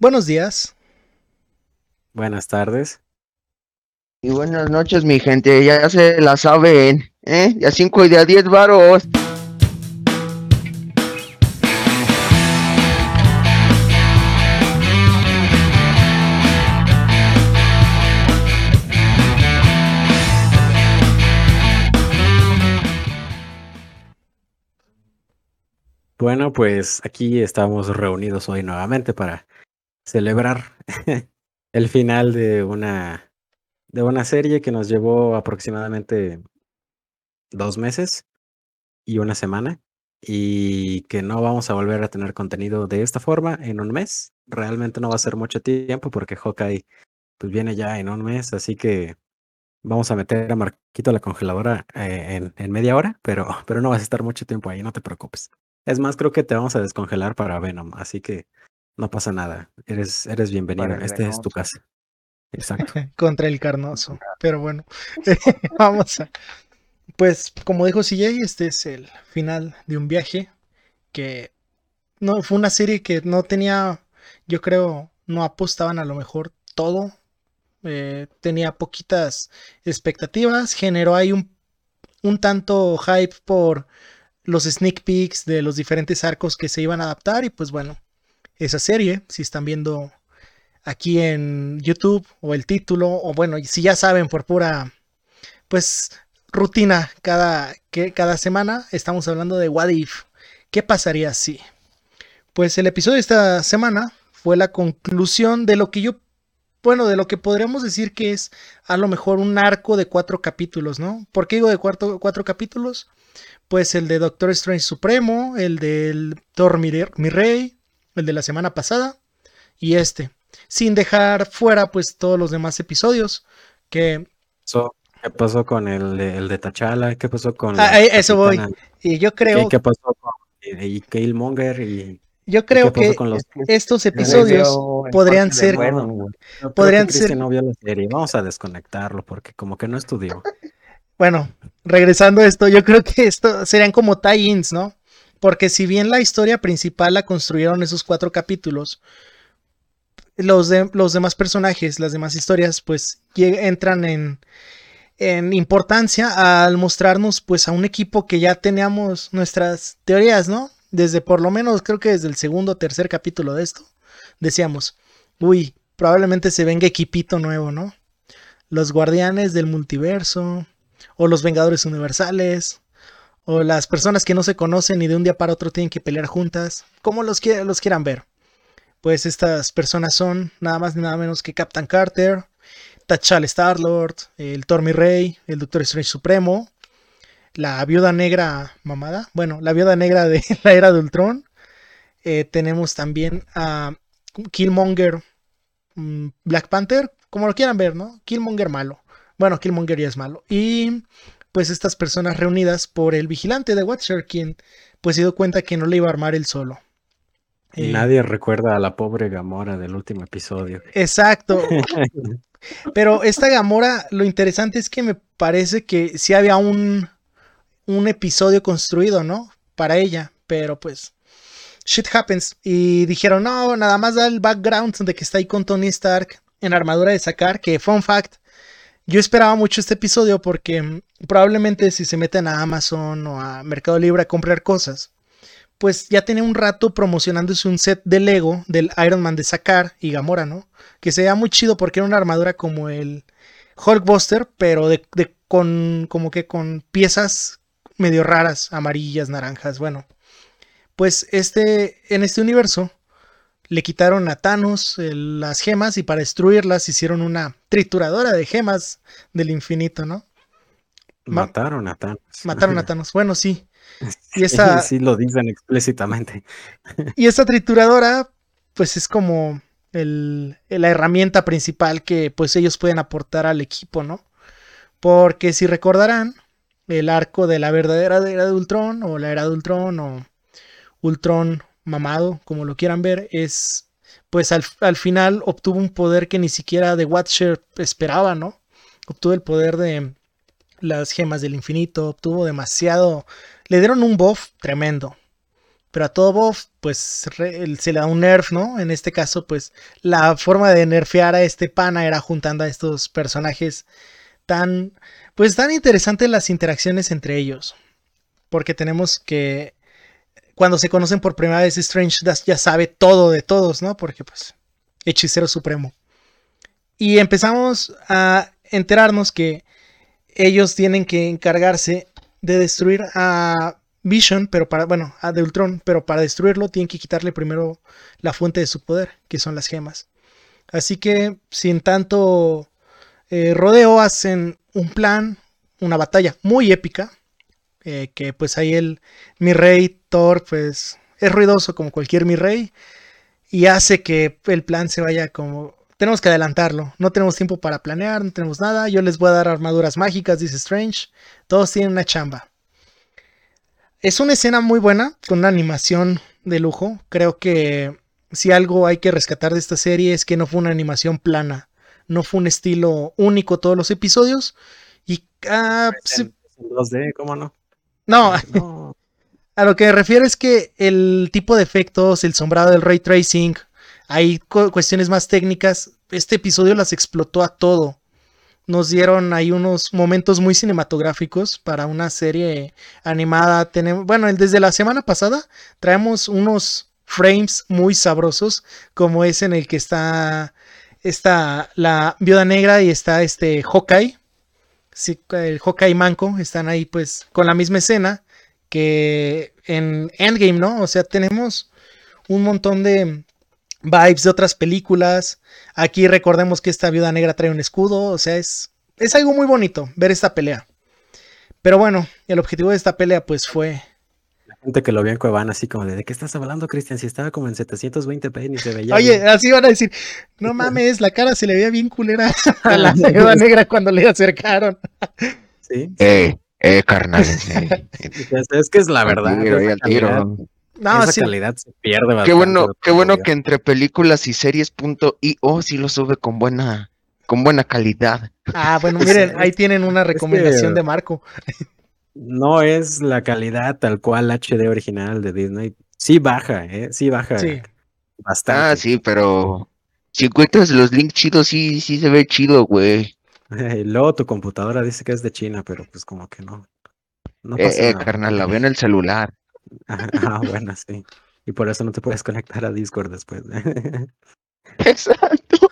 Buenos días. Buenas tardes. Y buenas noches, mi gente. Ya se la saben, ¿eh? Ya 5 y de a 10 varos. Bueno, pues aquí estamos reunidos hoy nuevamente para celebrar el final de una de una serie que nos llevó aproximadamente dos meses y una semana y que no vamos a volver a tener contenido de esta forma en un mes. Realmente no va a ser mucho tiempo porque Hawkeye pues viene ya en un mes, así que vamos a meter a Marquito a la congeladora eh, en, en media hora, pero, pero no vas a estar mucho tiempo ahí, no te preocupes. Es más, creo que te vamos a descongelar para Venom, así que no pasa nada. Eres, eres bienvenido. Este es tu casa. Exacto. Contra el carnoso. Pero bueno, vamos a. Pues, como dijo CJ, este es el final de un viaje que no fue una serie que no tenía, yo creo, no apostaban a lo mejor todo. Eh, tenía poquitas expectativas, generó ahí un, un tanto hype por los sneak peeks de los diferentes arcos que se iban a adaptar y pues bueno, esa serie, si están viendo aquí en YouTube o el título o bueno, si ya saben por pura pues rutina cada, que, cada semana, estamos hablando de What If. ¿Qué pasaría si? Pues el episodio de esta semana fue la conclusión de lo que yo, bueno, de lo que podríamos decir que es a lo mejor un arco de cuatro capítulos, ¿no? ¿Por qué digo de cuatro, cuatro capítulos? pues el de Doctor Strange Supremo, el del Thor mi, Rey, el de la semana pasada y este, sin dejar fuera pues todos los demás episodios que... ¿Qué pasó con el, de, el de T'Challa? ¿Qué pasó con... Ah, eso voy. Y yo creo... ¿Qué, pasó con y Killmonger y... Yo creo que estos episodios podrían ser. podrían ser. Vamos a desconectarlo porque como que no estudió. Bueno, regresando a esto, yo creo que esto serían como tie-ins, ¿no? Porque si bien la historia principal la construyeron esos cuatro capítulos, los, de, los demás personajes, las demás historias, pues entran en, en importancia al mostrarnos pues a un equipo que ya teníamos nuestras teorías, ¿no? Desde por lo menos creo que desde el segundo o tercer capítulo de esto, decíamos, uy, probablemente se venga equipito nuevo, ¿no? Los guardianes del multiverso, o los Vengadores Universales, o las personas que no se conocen y de un día para otro tienen que pelear juntas, como los, los quieran ver. Pues estas personas son nada más ni nada menos que Captain Carter, T'Challa Star-Lord, el Tormi Rey, el Doctor Strange Supremo, la Viuda Negra mamada, bueno, la Viuda Negra de la Era de Ultron. Eh, tenemos también a Killmonger, mm, Black Panther, como lo quieran ver, ¿no? Killmonger malo. Bueno, Killmonger ya es malo. Y pues estas personas reunidas por el vigilante de Watcher, quien pues se dio cuenta que no le iba a armar él solo. Eh, Nadie recuerda a la pobre Gamora del último episodio. Exacto. Pero esta Gamora, lo interesante es que me parece que sí había un, un episodio construido, ¿no? Para ella. Pero pues, shit happens. Y dijeron, no, nada más da el background de que está ahí con Tony Stark en armadura de sacar. Que, fun fact, yo esperaba mucho este episodio porque mm, probablemente si se meten a Amazon o a Mercado Libre a comprar cosas, pues ya tiene un rato promocionándose un set de Lego del Iron Man de Sakar y Gamora, ¿no? Que se veía muy chido porque era una armadura como el Hulkbuster, pero de, con como que con piezas medio raras, amarillas, naranjas, bueno. Pues este en este universo le quitaron a Thanos las gemas y para destruirlas hicieron una trituradora de gemas del infinito, ¿no? Mataron a Thanos. Mataron a Thanos. Bueno, sí. Y esa, sí, lo dicen explícitamente. Y esa trituradora, pues es como el, la herramienta principal que pues ellos pueden aportar al equipo, ¿no? Porque si recordarán, el arco de la verdadera era de Ultron, o la era de Ultron, o Ultron mamado, como lo quieran ver, es pues al, final obtuvo un poder que ni siquiera The Watcher esperaba, ¿no? Obtuvo el poder de las gemas del infinito, obtuvo demasiado, le dieron un buff tremendo. pero a todo buff, pues se le da un nerf, ¿no? En este caso, pues la forma de nerfear a este pana era juntando a estos personajes tan, pues tan interesantes las interacciones entre ellos. Porque tenemos que, cuando se conocen por primera vez, Strange ya sabe todo de todos, ¿no? Porque pues, hechicero supremo. Y empezamos a enterarnos que ellos tienen que encargarse de destruir a Vision, pero para, bueno, a de Ultron, pero para destruirlo tienen que quitarle primero la fuente de su poder, que son las gemas. Así que, sin tanto eh, rodeo, hacen un plan, una batalla muy épica, eh, que pues ahí el mi rey Thor, pues es ruidoso como cualquier mi rey, y hace que el plan se vaya como... Tenemos que adelantarlo, no tenemos tiempo para planear, no tenemos nada, yo les voy a dar armaduras mágicas, dice Strange, todos tienen una chamba. Es una escena muy buena, con una animación de lujo. Creo que si algo hay que rescatar de esta serie es que no fue una animación plana. No fue un estilo único todos los episodios. Y. Ah, ¿cómo no? No. a lo que me refiero es que el tipo de efectos, el sombrado del ray tracing, hay cuestiones más técnicas. Este episodio las explotó a todo nos dieron ahí unos momentos muy cinematográficos para una serie animada. Tenemos, bueno, desde la semana pasada traemos unos frames muy sabrosos, como es en el que está, está la viuda negra y está este Hawkeye. Sí, el Manco están ahí pues con la misma escena que en Endgame, ¿no? O sea, tenemos un montón de vibes de otras películas. Aquí recordemos que esta viuda negra trae un escudo, o sea, es, es algo muy bonito ver esta pelea. Pero bueno, el objetivo de esta pelea pues fue... Gente que lo vio en Cuevana así como de, ¿de qué estás hablando, Cristian? Si estaba como en 720p y se veía... Oye, así van a decir, no mames, la cara se le veía bien culera a la viuda negra cuando le acercaron. sí. Eh, eh, carnal. es que es la verdad. No, esa calidad se pierde bastante. Qué bueno, qué bueno que entre películas y series punto oh sí lo sube con buena, con buena calidad. Ah, bueno, miren, ahí tienen una recomendación de Marco. No es la calidad tal cual HD original de Disney. Sí baja, ¿eh? Sí baja. Sí. Bastante. Ah, sí, pero si encuentras los links chidos, sí, sí se ve chido, güey. luego tu computadora dice que es de China, pero pues como que no. no eh, eh carnal, la veo en el celular. Ah, bueno, sí. Y por eso no te puedes conectar a Discord después. Exacto.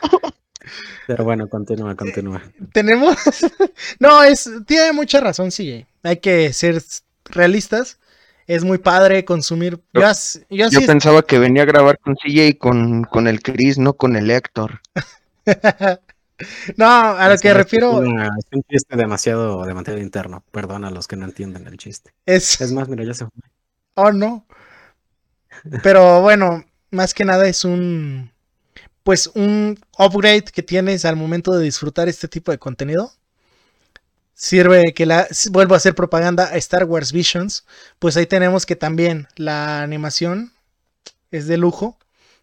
Pero bueno, continúa, continúa. Tenemos. no, es. Tiene mucha razón, sí. Hay que ser realistas. Es muy padre consumir. Yo, pensaba que venía a grabar con CJ con, con el Chris, no con el Héctor. no, a lo que refiero. Es, un chiste demasiado, demasiado interno. Perdona a los que no entienden el chiste. Es, es más, mira, ya se fue. Oh, no. Pero bueno, más que nada es un. Pues un upgrade que tienes al momento de disfrutar este tipo de contenido. Sirve que la. Vuelvo a hacer propaganda a Star Wars Visions. Pues ahí tenemos que también la animación es de lujo.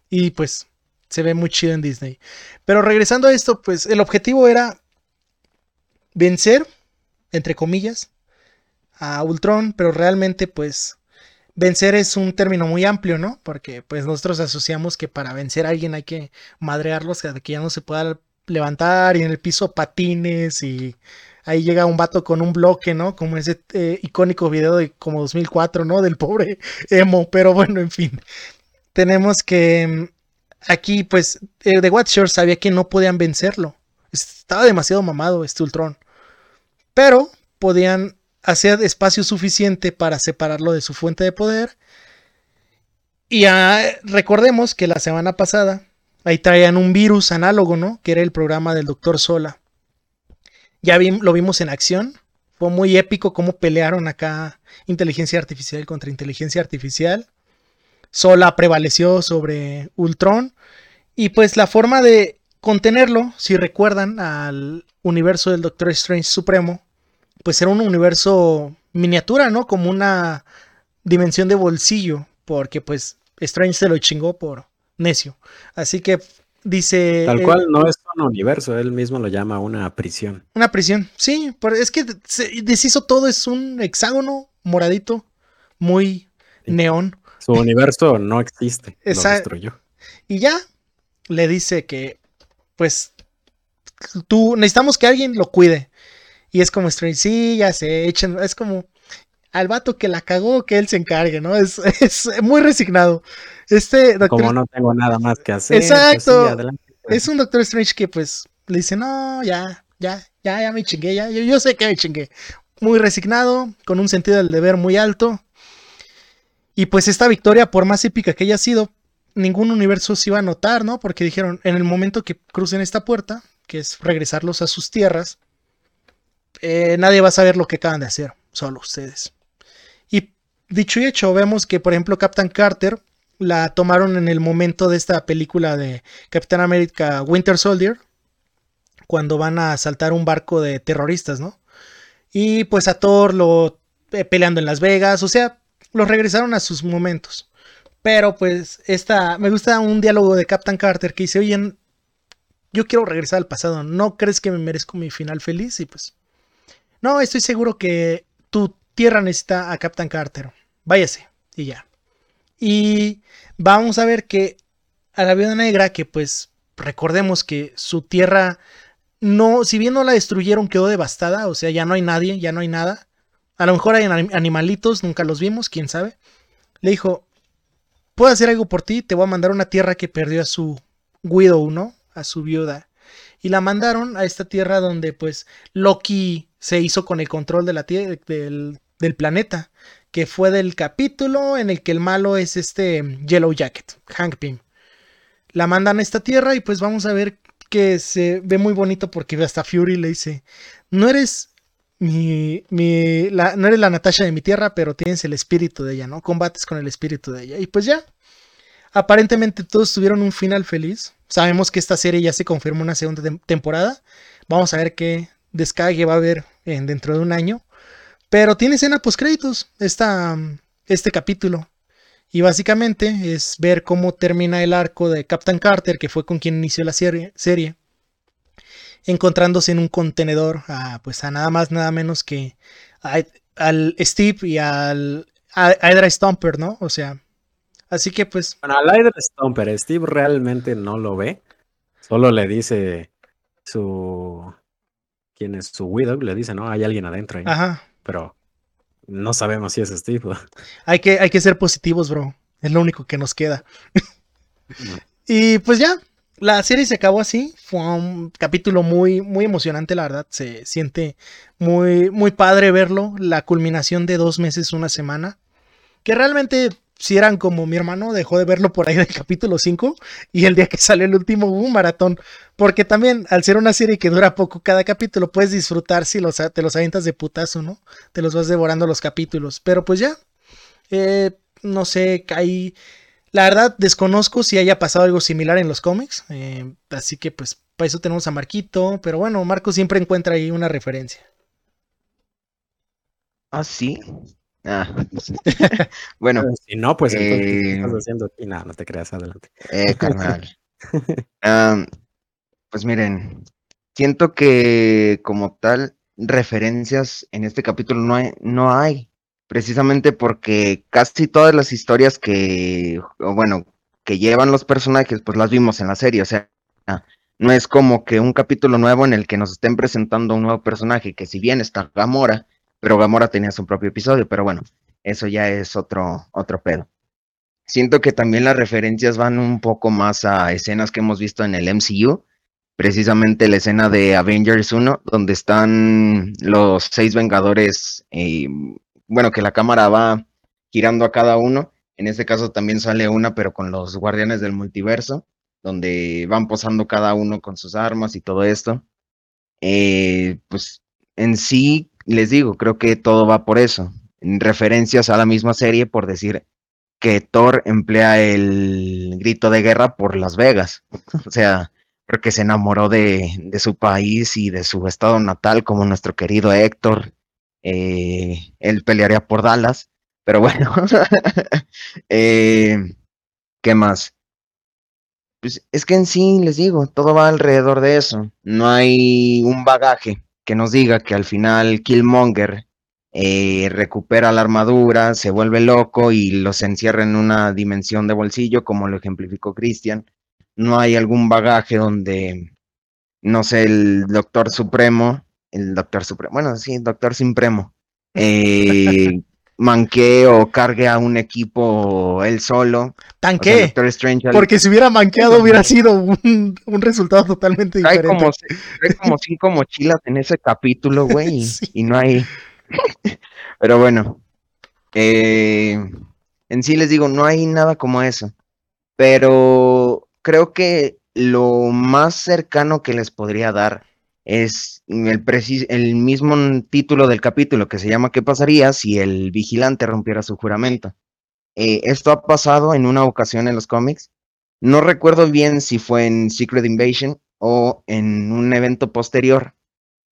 Y pues se ve muy chido en Disney. Pero regresando a esto, pues el objetivo era vencer, entre comillas, a Ultron. Pero realmente, pues vencer es un término muy amplio, ¿no? Porque pues nosotros asociamos que para vencer a alguien hay que madrearlos, que ya no se pueda levantar y en el piso patines y ahí llega un vato con un bloque, ¿no? Como ese eh, icónico video de como 2004, ¿no? Del pobre emo, pero bueno, en fin. Tenemos que mm, aquí pues The Watcher sabía que no podían vencerlo. Estaba demasiado mamado este Ultron. Pero podían hacía espacio suficiente para separarlo de su fuente de poder. Y ah, recordemos que la semana pasada ahí traían un virus análogo, ¿no? Que era el programa del Doctor Sola. Ya lo vimos en acción. Fue muy épico cómo pelearon acá inteligencia artificial contra inteligencia artificial. Sola prevaleció sobre Ultron. Y pues la forma de contenerlo, si recuerdan al universo del Doctor Strange Supremo, pues era un universo miniatura, ¿no? Como una dimensión de bolsillo, porque pues Strange se lo chingó por necio. Así que dice... Tal cual no es un universo, él mismo lo llama una prisión. Una prisión, sí, es que se deshizo todo, es un hexágono moradito, muy neón. Su universo no existe. Esa- Lo destruyó. Y ya le dice que, pues, tú necesitamos que alguien lo cuide. Y es como Strange, sí, ya se echen, es como al vato que la cagó, que él se encargue, ¿no? Es, es muy resignado. Este doctor Como no tengo nada más que hacer. pues Exacto. sí, adelante. es un Doctor Strange que, pues, le dice, no, ya, ya, ya, ya me chingué, ya, yo, yo sé que me chingué. Muy resignado, con un sentido del deber muy alto. Y pues esta victoria, por más épica que haya sido, ningún universo se iba a notar, ¿no? Porque dijeron, en el momento que crucen esta puerta, que es regresarlos a sus tierras, eh, nadie va a saber lo que acaban de hacer, solo ustedes. Y dicho y hecho, vemos que, por ejemplo, Captain Carter la tomaron en el momento de esta película de Captain America Winter Soldier, cuando van a asaltar un barco de terroristas, ¿no? Y pues a Thor lo eh, peleando en Las Vegas, o sea, los regresaron a sus momentos. Pero pues esta, me gusta un diálogo de Captain Carter que dice, oye, yo quiero regresar al pasado, ¿no crees que me merezco mi final feliz? Y pues, no, estoy seguro que tu tierra necesita a Captain Carter, váyase, y ya. Y vamos a ver que a la viuda negra, que pues recordemos que su tierra no, si bien no la destruyeron, quedó devastada, o sea, ya no hay nadie, ya no hay nada. A lo mejor hay anim- animalitos, nunca los vimos, quién sabe. Le dijo, puedo hacer algo por ti, te voy a mandar una tierra que perdió a su widow, ¿no? A su viuda. Y la mandaron a esta tierra donde pues Loki se hizo con el control de la tie- del, del planeta, que fue del capítulo en el que el malo es este Yellow Jacket, Hank Pym. La mandan a esta tierra y pues vamos a ver que se ve muy bonito porque hasta Fury le dice, no eres mi, mi la, no eres la Natasha de mi tierra, pero tienes el espíritu de ella, ¿no? Combates con el espíritu de ella. Y pues ya, aparentemente todos tuvieron un final feliz. Sabemos que esta serie ya se confirmó una segunda tem- temporada. Vamos a ver qué descague va a haber en, dentro de un año. Pero tiene escena post créditos esta, este capítulo. Y básicamente es ver cómo termina el arco de Captain Carter, que fue con quien inició la serie, encontrándose en un contenedor a, pues a nada más, nada menos que al Steve y al a Hydra Stomper, ¿no? O sea, así que pues, Bueno, al Hydra Stomper, Steve realmente no lo ve. Solo le dice su. ¿Quién es su widow? Le dice, no, hay alguien adentro. ahí", ajá, Pero no sabemos si es Steve. hay que, hay que ser positivos, bro. Es lo único que nos queda. Y pues ya, la serie se acabó así. Fue un capítulo muy, muy emocionante, la verdad. Se siente muy, muy padre verlo. La culminación de dos meses, una semana. Que realmente, si eran como mi hermano, dejó de verlo por ahí del capítulo 5. Y el día que salió el último hubo un maratón. Porque también, al ser una serie que dura poco cada capítulo, puedes disfrutar si los, te los avientas de putazo, ¿no? Te los vas devorando los capítulos. Pero pues ya. Eh, no sé, hay. La verdad, desconozco si haya pasado algo similar en los cómics. eh, así que, pues, para eso tenemos a Marquito. Pero bueno, Marco siempre encuentra ahí una referencia. Ah, sí. Ah. bueno, si no, pues entonces, ¿qué Eh, estás haciendo aquí? No, no te creas, adelante. eh, carnal. Pues miren, siento que como tal, referencias en este capítulo no hay, no hay. Precisamente porque casi todas las historias que, bueno, que llevan los personajes, pues las vimos en la serie. O sea, no es como que un capítulo nuevo en el que nos estén presentando un nuevo personaje, que si bien está Gamora, pero Gamora tenía su propio episodio, pero bueno, eso ya es otro, otro pedo. Siento que también las referencias van un poco más a escenas que hemos visto en el MCU, precisamente la escena de Avengers 1, donde están los seis Vengadores, eh, bueno, que la cámara va girando a cada uno, en este caso también sale una, pero con los Guardianes del Multiverso, donde van posando cada uno con sus armas y todo esto. Eh, pues en sí, les digo, creo que todo va por eso, en referencias a la misma serie, por decir que Thor emplea el grito de guerra por Las Vegas, o sea, porque se enamoró de, de su país y de su estado natal, como nuestro querido Héctor, eh, él pelearía por Dallas, pero bueno, eh, ¿qué más? Pues es que en sí, les digo, todo va alrededor de eso. No hay un bagaje que nos diga que al final Killmonger eh, recupera la armadura, se vuelve loco y los encierra en una dimensión de bolsillo, como lo ejemplificó Christian. No hay algún bagaje donde, no sé, el Doctor Supremo, el Doctor Supremo, bueno, sí, Doctor Supremo, eh, manquee o cargue a un equipo él solo. Tanque. porque si hubiera manqueado hubiera sido un, resultado totalmente diferente. Hay como, como cinco mochilas en ese capítulo, güey, y no hay... Pero bueno, eh, en sí les digo, no hay nada como eso. Pero creo que lo más cercano que les podría dar es el, mismo título del capítulo que se llama ¿Qué pasaría si el vigilante rompiera su juramento? Eh, esto ha pasado en una ocasión en los cómics. No recuerdo bien si fue en Secret Invasion o en un evento posterior,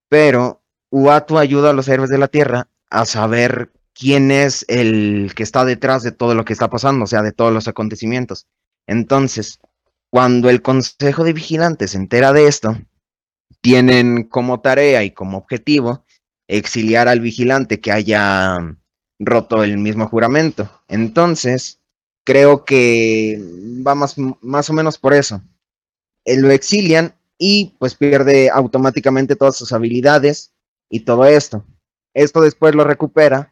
pero Uatu ayuda a los héroes de la Tierra a saber quién es el que está detrás de todo lo que está pasando, o sea, de todos los acontecimientos. Entonces, cuando el Consejo de Vigilantes se entera de esto, tienen como tarea y como objetivo exiliar al vigilante que haya roto el mismo juramento. Entonces, creo que va más, más o menos por eso. Eh, lo exilian y pues pierde automáticamente todas sus habilidades y todo esto. Esto después lo recupera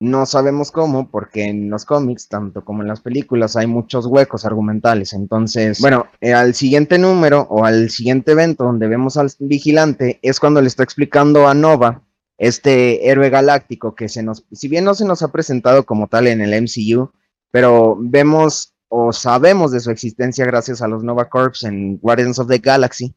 no sabemos cómo, porque en los cómics, tanto como en las películas, hay muchos huecos argumentales. Entonces, bueno, eh, al siguiente número o al siguiente evento donde vemos al vigilante es cuando le está explicando a Nova, este héroe galáctico que se nos, si bien no se nos ha presentado como tal en el MCU, pero vemos o sabemos de su existencia gracias a los Nova Corps en Guardians of the Galaxy,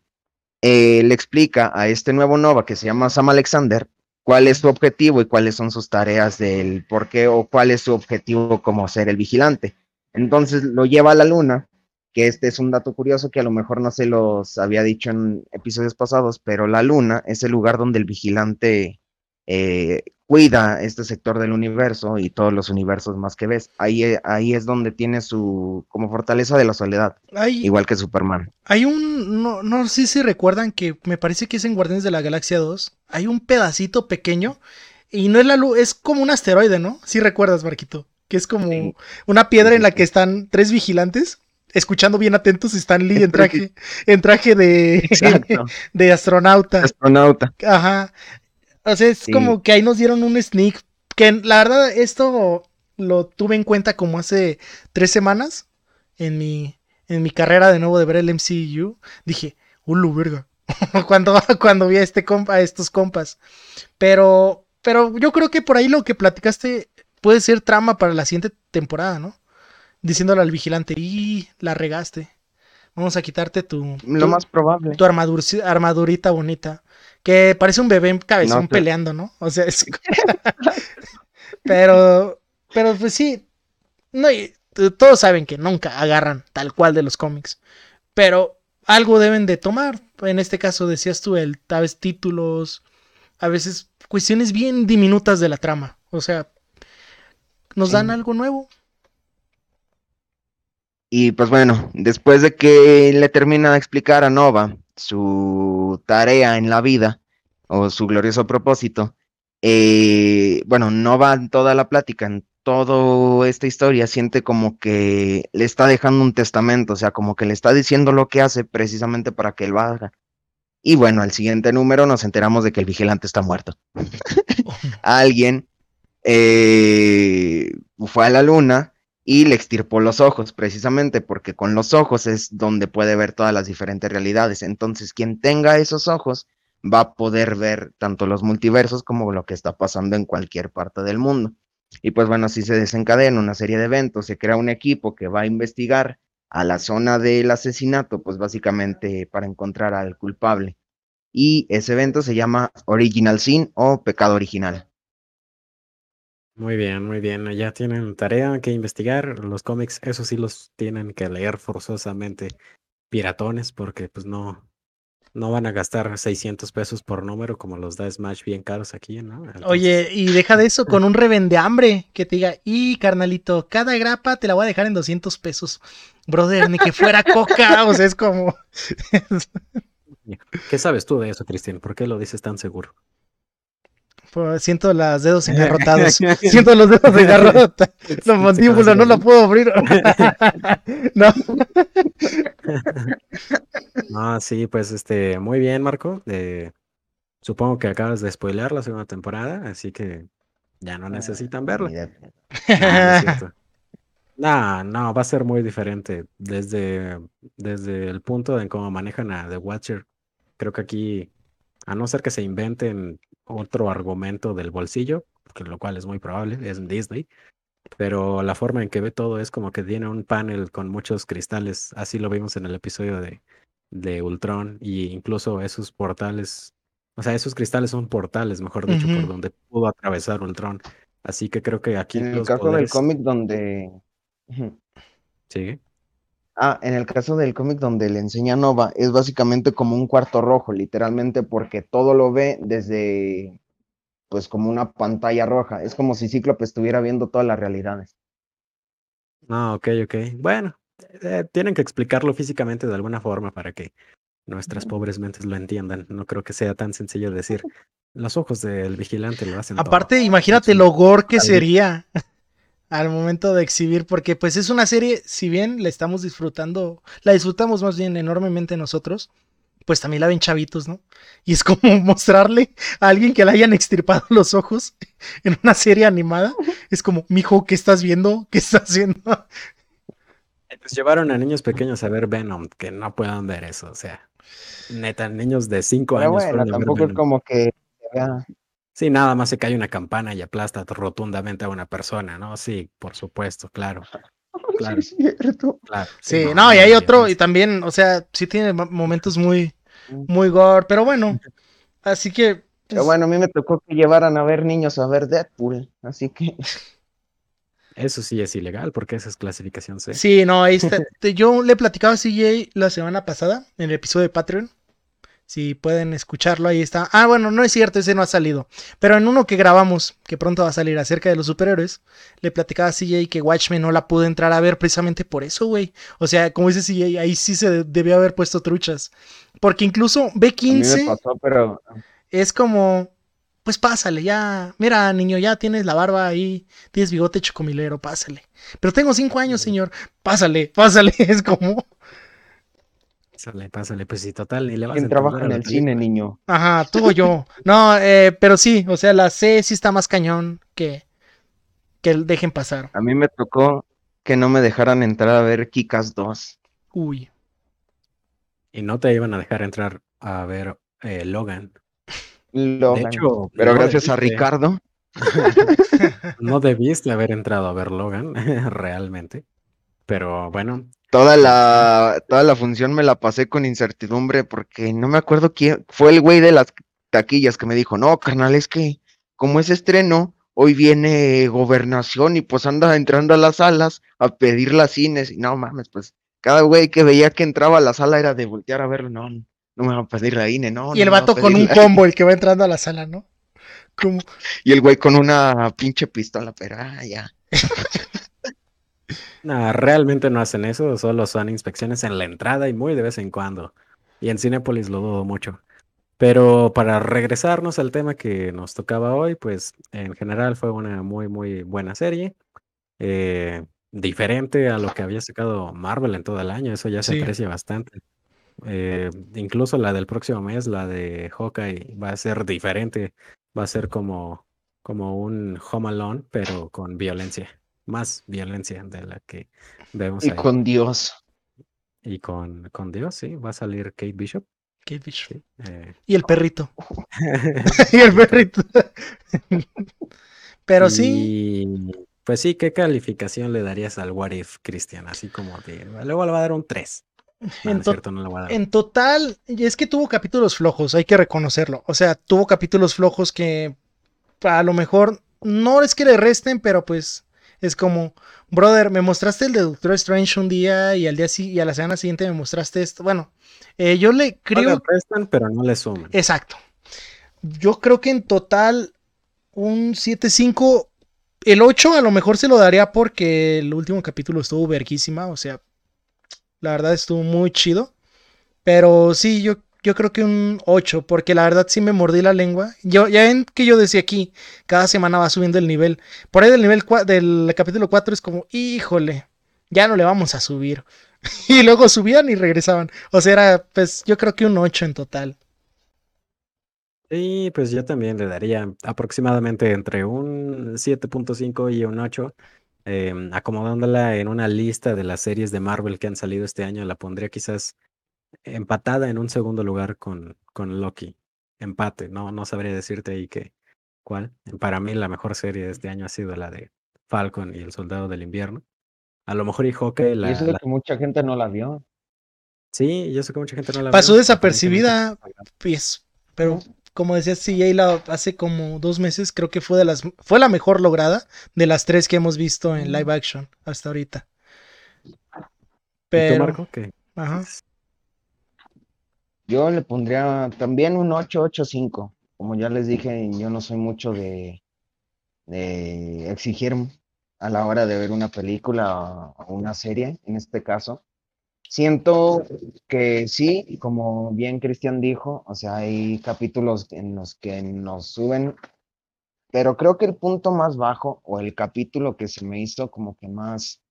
eh, le explica a este nuevo Nova que se llama Sam Alexander cuál es su objetivo y cuáles son sus tareas del por qué o cuál es su objetivo como ser el vigilante. Entonces lo lleva a la luna, que este es un dato curioso que a lo mejor no se los había dicho en episodios pasados, pero la luna es el lugar donde el vigilante eh, cuida este sector del universo y todos los universos más que ves. Ahí, eh, ahí es donde tiene su como fortaleza de la soledad, igual que Superman. Hay un, no, no sé si recuerdan que me parece que es en Guardianes de la Galaxia 2, hay un pedacito pequeño y no es la luz, es como un asteroide, ¿no? Si recuerdas, Marquito, que es como una piedra en la que están tres vigilantes escuchando bien atentos Lee en traje, en traje de, de astronauta. Astronauta. Ajá. O sea, es como que ahí nos dieron un sneak. Que la verdad, esto lo tuve en cuenta como hace tres semanas en mi, en mi carrera de nuevo de ver el MCU. Dije, ¡Hulu, verga! cuando, cuando vi a, este compa, a estos compas. Pero, pero yo creo que por ahí lo que platicaste puede ser trama para la siguiente temporada, ¿no? Diciéndole al vigilante, y la regaste. Vamos a quitarte tu. Lo más probable. Tu armadurita bonita. Que parece un bebé en cabezón peleando, ¿no? O sea, es... pero, pero pues sí, no, todos saben que nunca agarran tal cual de los cómics, pero algo deben de tomar. En este caso decías tú, el tal vez títulos, a veces cuestiones bien diminutas de la trama. O sea, nos dan algo nuevo. Y pues bueno, después de que le termina de explicar a Nova su tarea en la vida o su glorioso propósito, eh, bueno, no va en toda la plática, en toda esta historia siente como que le está dejando un testamento, o sea, como que le está diciendo lo que hace precisamente para que él lo haga. Y bueno, al siguiente número nos enteramos de que el vigilante está muerto. Alguien eh, fue a la luna y le extirpó los ojos, precisamente porque con los ojos es donde puede ver todas las diferentes realidades. Entonces, quien tenga esos ojos va a poder ver tanto los multiversos como lo que está pasando en cualquier parte del mundo. Y pues bueno, así se desencadena una serie de eventos, se crea un equipo que va a investigar a la zona del asesinato, pues básicamente para encontrar al culpable. Y ese evento se llama Original Sin o Pecado Original. Muy bien, muy bien. Ya tienen tarea que investigar. Los cómics, eso sí los tienen que leer forzosamente piratones porque pues no, no van a gastar 600 pesos por número como los da Smash bien caros aquí, ¿no? Oye, y deja de eso con un revende hambre que te diga, y carnalito, cada grapa te la voy a dejar en 200 pesos. Brother, ni que fuera coca, o sea, es como... ¿Qué sabes tú de eso, Cristian? ¿Por qué lo dices tan seguro? Pues, siento los dedos engarrotados. siento los dedos engarrotados. La mandíbula no la puedo abrir. no. no, sí, pues este, muy bien, Marco. Eh, supongo que acabas de spoilear la segunda temporada, así que ya no necesitan verla. No, no, va a ser muy diferente desde, desde el punto en cómo manejan a The Watcher. Creo que aquí, a no ser que se inventen otro argumento del bolsillo, que lo cual es muy probable, es Disney, pero la forma en que ve todo es como que tiene un panel con muchos cristales, así lo vimos en el episodio de, de Ultron, y incluso esos portales, o sea, esos cristales son portales, mejor dicho, por donde pudo atravesar Ultron. Así que creo que aquí... En el caso del cómic donde Sí. Ah, en el caso del cómic donde le enseña Nova, es básicamente como un cuarto rojo, literalmente, porque todo lo ve desde, pues, como una pantalla roja. Es como si Cíclope estuviera viendo todas las realidades. Ah, ok, ok. Bueno, eh, tienen que explicarlo físicamente de alguna forma para que nuestras pobres mentes lo entiendan. No creo que sea tan sencillo decir. Los ojos del vigilante lo hacen. Aparte, imagínate lo gore que sería al momento de exhibir, porque pues es una serie, si bien la estamos disfrutando, la disfrutamos más bien enormemente nosotros, pues también la ven chavitos, ¿no? Y es como mostrarle a alguien que le hayan extirpado los ojos en una serie animada. Es como, mijo, ¿qué estás viendo? ¿Qué estás haciendo? Pues llevaron a niños pequeños a ver Venom, que no puedan ver eso, o sea, neta, niños de 5 años. Bueno, tampoco es como que Sí, nada más se cae una campana y aplasta rotundamente a una persona, ¿no? Sí, por supuesto, claro. Claro. Sí, cierto. claro. Sí, no, y hay otro, y también, o sea, sí tiene momentos muy, mm. muy gore, pero bueno, así que. Pero pues bueno, a mí me tocó que llevaran a ver niños a ver Deadpool, así que. Eso sí es ilegal, porque esa es clasificación C. Sí, no, ahí está. Yo le platicaba a CJ la semana pasada, en el episodio de Patreon, si pueden escucharlo, ahí está. Ah, bueno, no es cierto, ese no ha salido. Pero en uno que grabamos, que pronto va a salir acerca de los superhéroes, le platicaba a CJ que Watchmen no la pudo entrar a ver precisamente por eso, güey. O sea, como dice CJ, ahí sí se debió haber puesto truchas. Porque incluso B15 pero... es como, pues pásale, ya. Mira, niño, ya tienes la barba ahí, tienes bigote chocomilero, pásale. Pero tengo cinco años, señor. Pásale, pásale. Es como. Pásale, pásale, pues sí, total. Y le vas ¿Quién trabaja en el cine, niño? Ajá, tú o yo. No, eh, pero sí, o sea, la C sí está más cañón que, que dejen pasar. A mí me tocó que no me dejaran entrar a ver Kikas 2. Uy. Y no te iban a dejar entrar a ver eh, Logan. Logan. De hecho, pero gracias a Ricardo. no debiste haber entrado a ver Logan, realmente. Pero bueno, Toda la, toda la función me la pasé con incertidumbre porque no me acuerdo quién fue el güey de las taquillas que me dijo, no, carnal, es que como es estreno, hoy viene gobernación y pues anda entrando a las salas a pedir las cines y no mames, pues cada güey que veía que entraba a la sala era de voltear a verlo, no, no me va a pedir la INE, no. Y el vato con un combo, el que va entrando a la sala, ¿no? Como... Y el güey con una pinche pistola, pero ah, ya. No, realmente no hacen eso, solo son inspecciones en la entrada y muy de vez en cuando. Y en Cinepolis lo dudo mucho. Pero para regresarnos al tema que nos tocaba hoy, pues en general fue una muy, muy buena serie. Eh, diferente a lo que había sacado Marvel en todo el año, eso ya se aprecia bastante. Eh, incluso la del próximo mes, la de Hawkeye, va a ser diferente. Va a ser como, como un Home Alone, pero con violencia más violencia de la que vemos. Y con Dios. Y con, con Dios, sí, va a salir Kate Bishop. Kate Bishop. Eh, y el perrito. y el perrito. Pero sí. Pues sí, ¿qué calificación le darías al What If, Cristian? Así como de. Luego le va a dar un 3. en, en, total, es que tuvo capítulos flojos, hay que reconocerlo. O sea, tuvo capítulos flojos que a lo mejor no es que le resten, pero pues es como, brother, me mostraste el de Doctor Strange un día y al día y a la semana siguiente me mostraste esto. Bueno, eh, yo le creo. No prestan, pero no le suman. Exacto. Yo creo que en total un 7-5. El 8 a lo mejor se lo daría porque el último capítulo estuvo verguísima. O sea, la verdad estuvo muy chido. Pero sí, yo, yo creo que un 8, porque la verdad sí me mordí la lengua. Yo, ya ven que yo decía aquí, cada semana va subiendo el nivel. Por ahí del nivel del capítulo 4 es como, híjole, ya no le vamos a subir. y luego subían y regresaban. O sea, era, pues yo creo que un 8 en total. Sí, pues yo también le daría aproximadamente entre un 7.5 y un 8. Em, acomodándola en una lista de las series de Marvel que han salido este año, la pondría quizás empatada en un segundo lugar con, con Loki. Empate, no, no sabría decirte ahí que cuál. Para mí la mejor serie de este año ha sido la de Falcon y el Soldado del Invierno. A lo mejor y Hawkeye la... Y eso es que mucha gente no la vio. Sí, yo sé que mucha gente no la Pasó desapercibida, pues, pero como decía CJ la, hace como dos meses, creo que fue de las fue la mejor lograda de las tres que hemos visto en live action hasta ahorita. Pero, Marco, ¿qué? Ajá. Yo le pondría también un 885. Como ya les dije, yo no soy mucho de, de exigir a la hora de ver una película o una serie, en este caso. Siento que sí, como bien Cristian dijo, o sea, hay capítulos en los que nos suben, pero creo que el punto más bajo o el capítulo que se me hizo como que más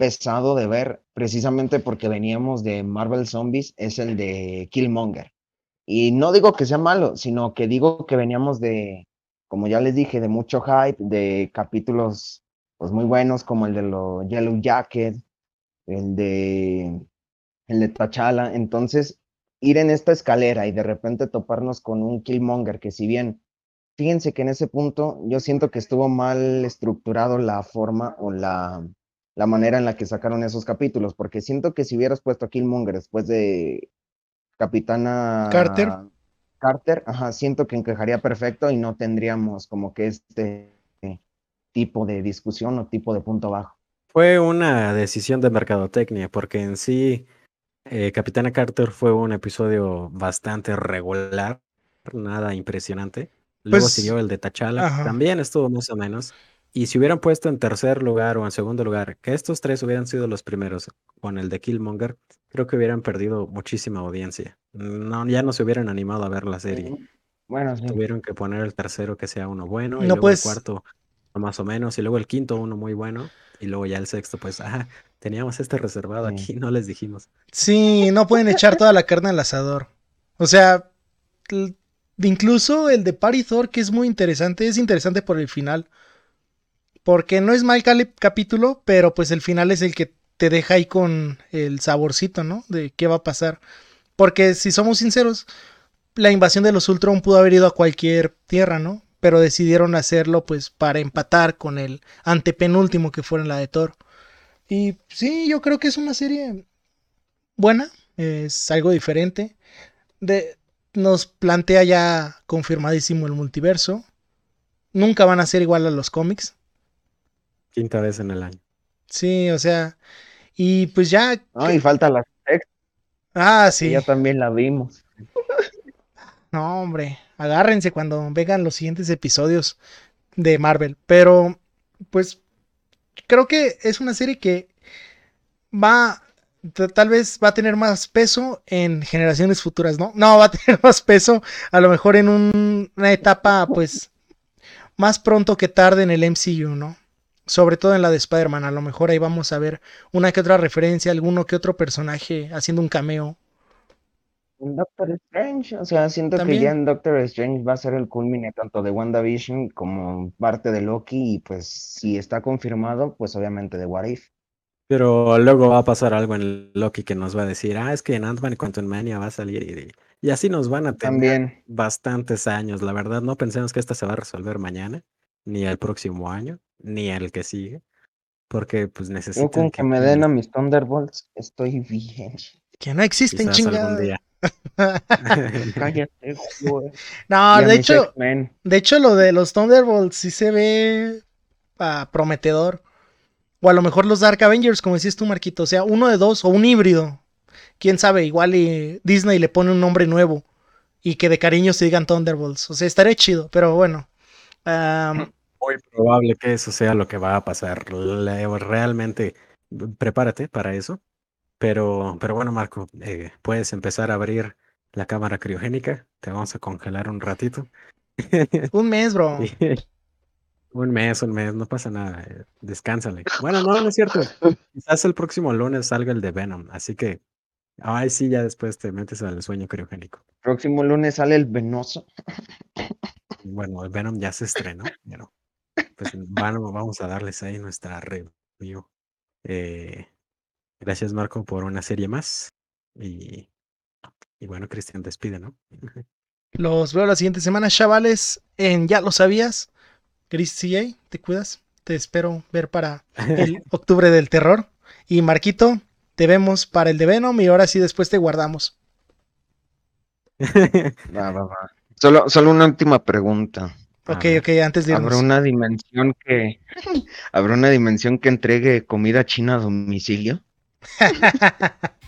pesado de ver, precisamente porque veníamos de Marvel Zombies, es el de Killmonger. Y no digo que sea malo, sino que digo que veníamos de, como ya les dije, de mucho hype, de capítulos pues muy buenos como el de los Yellow Jacket, el de el de T'Challa. Entonces, ir en esta escalera y de repente toparnos con un Killmonger que si bien fíjense que en ese punto yo siento que estuvo mal estructurado la forma o la la manera en la que sacaron esos capítulos, porque siento que si hubieras puesto a Killmonger después de Capitana Carter, Carter, ajá, siento que encajaría perfecto y no tendríamos como que este tipo de discusión o tipo de punto bajo. Fue una decisión de mercadotecnia, porque en sí eh, Capitana Carter fue un episodio bastante regular, nada impresionante. Luego pues, siguió el de T'Challa, también estuvo más o menos. Y si hubieran puesto en tercer lugar o en segundo lugar, que estos tres hubieran sido los primeros con el de Killmonger, creo que hubieran perdido muchísima audiencia. No, ya no se hubieran animado a ver la serie. Bueno, sí. Tuvieron que poner el tercero que sea uno bueno, y luego el cuarto más o menos, y luego el quinto uno muy bueno, y luego ya el sexto, pues, ajá, teníamos este reservado aquí, no les dijimos. Sí, no pueden echar toda la carne al asador. O sea, incluso el de Party Thor, que es muy interesante, es interesante por el final. Porque no es mal capítulo, pero pues el final es el que te deja ahí con el saborcito, ¿no? De qué va a pasar. Porque si somos sinceros, la invasión de los Ultron pudo haber ido a cualquier tierra, ¿no? Pero decidieron hacerlo pues para empatar con el antepenúltimo que fuera la de Thor. Y sí, yo creo que es una serie buena, es algo diferente. De, nos plantea ya confirmadísimo el multiverso. Nunca van a ser igual a los cómics. Quinta vez en el año. Sí, o sea, y pues ya. No, y falta la sexta. Ah, sí. ya también la vimos. No, hombre, agárrense cuando vengan los siguientes episodios de Marvel. Pero, pues, creo que es una serie que va, tal vez va a tener más peso en generaciones futuras, ¿no? No, va a tener más peso a lo mejor en una etapa, pues, más pronto que tarde en el MCU, ¿no? Sobre todo en la de Spider-Man, a lo mejor ahí vamos a ver una que otra referencia, alguno que otro personaje haciendo un cameo. En Doctor Strange, o sea, siento que ya en Doctor Strange va a ser el culmine tanto de WandaVision como parte de Loki y pues si está confirmado, pues obviamente de What If. Pero luego va a pasar algo en Loki que nos va a decir, ah, es que en Ant-Man y Mania va a salir y, y, así nos van a tener También. bastantes años, la verdad, no pensemos que esta se va a resolver mañana ni el próximo año ni el que sigue, porque pues necesitan Yo con que, me den a mis Thunderbolts estoy bien. Que no existen chingados. Cállate, No, de hecho, de hecho lo de los Thunderbolts sí se ve ah, prometedor. O a lo mejor los Dark Avengers, como decías tú, Marquito. O sea, uno de dos o un híbrido. Quién sabe, igual y Disney le pone un nombre nuevo. Y que de cariño se digan Thunderbolts. O sea, estaría chido, pero bueno. Muy probable que eso sea lo que va a pasar. Realmente, prepárate para eso. Pero, pero bueno, Marco, eh, puedes empezar a abrir la cámara criogénica, te vamos a congelar un ratito. Un mes, bro. un mes, un mes, no pasa nada, eh, descánsale. Bueno, no, no es cierto. Quizás el próximo lunes salga el de Venom, así que, ay, sí, ya después te metes al sueño criogénico. Próximo lunes sale el venoso. Bueno, el Venom ya se estrenó, pues bueno, vamos a darles ahí nuestra review. Eh, gracias, Marco, por una serie más. Y, y bueno, Cristian, despide, ¿no? Los veo la siguiente semana, chavales, en Ya lo sabías. Chris CA, te cuidas. Te espero ver para el octubre del terror. Y Marquito, te vemos para el de Venom y ahora sí después te guardamos. Va, va, va. Solo, solo una última pregunta. Ok, ok, antes de ¿Habrá una dimensión que habrá una dimensión que entregue comida china a domicilio?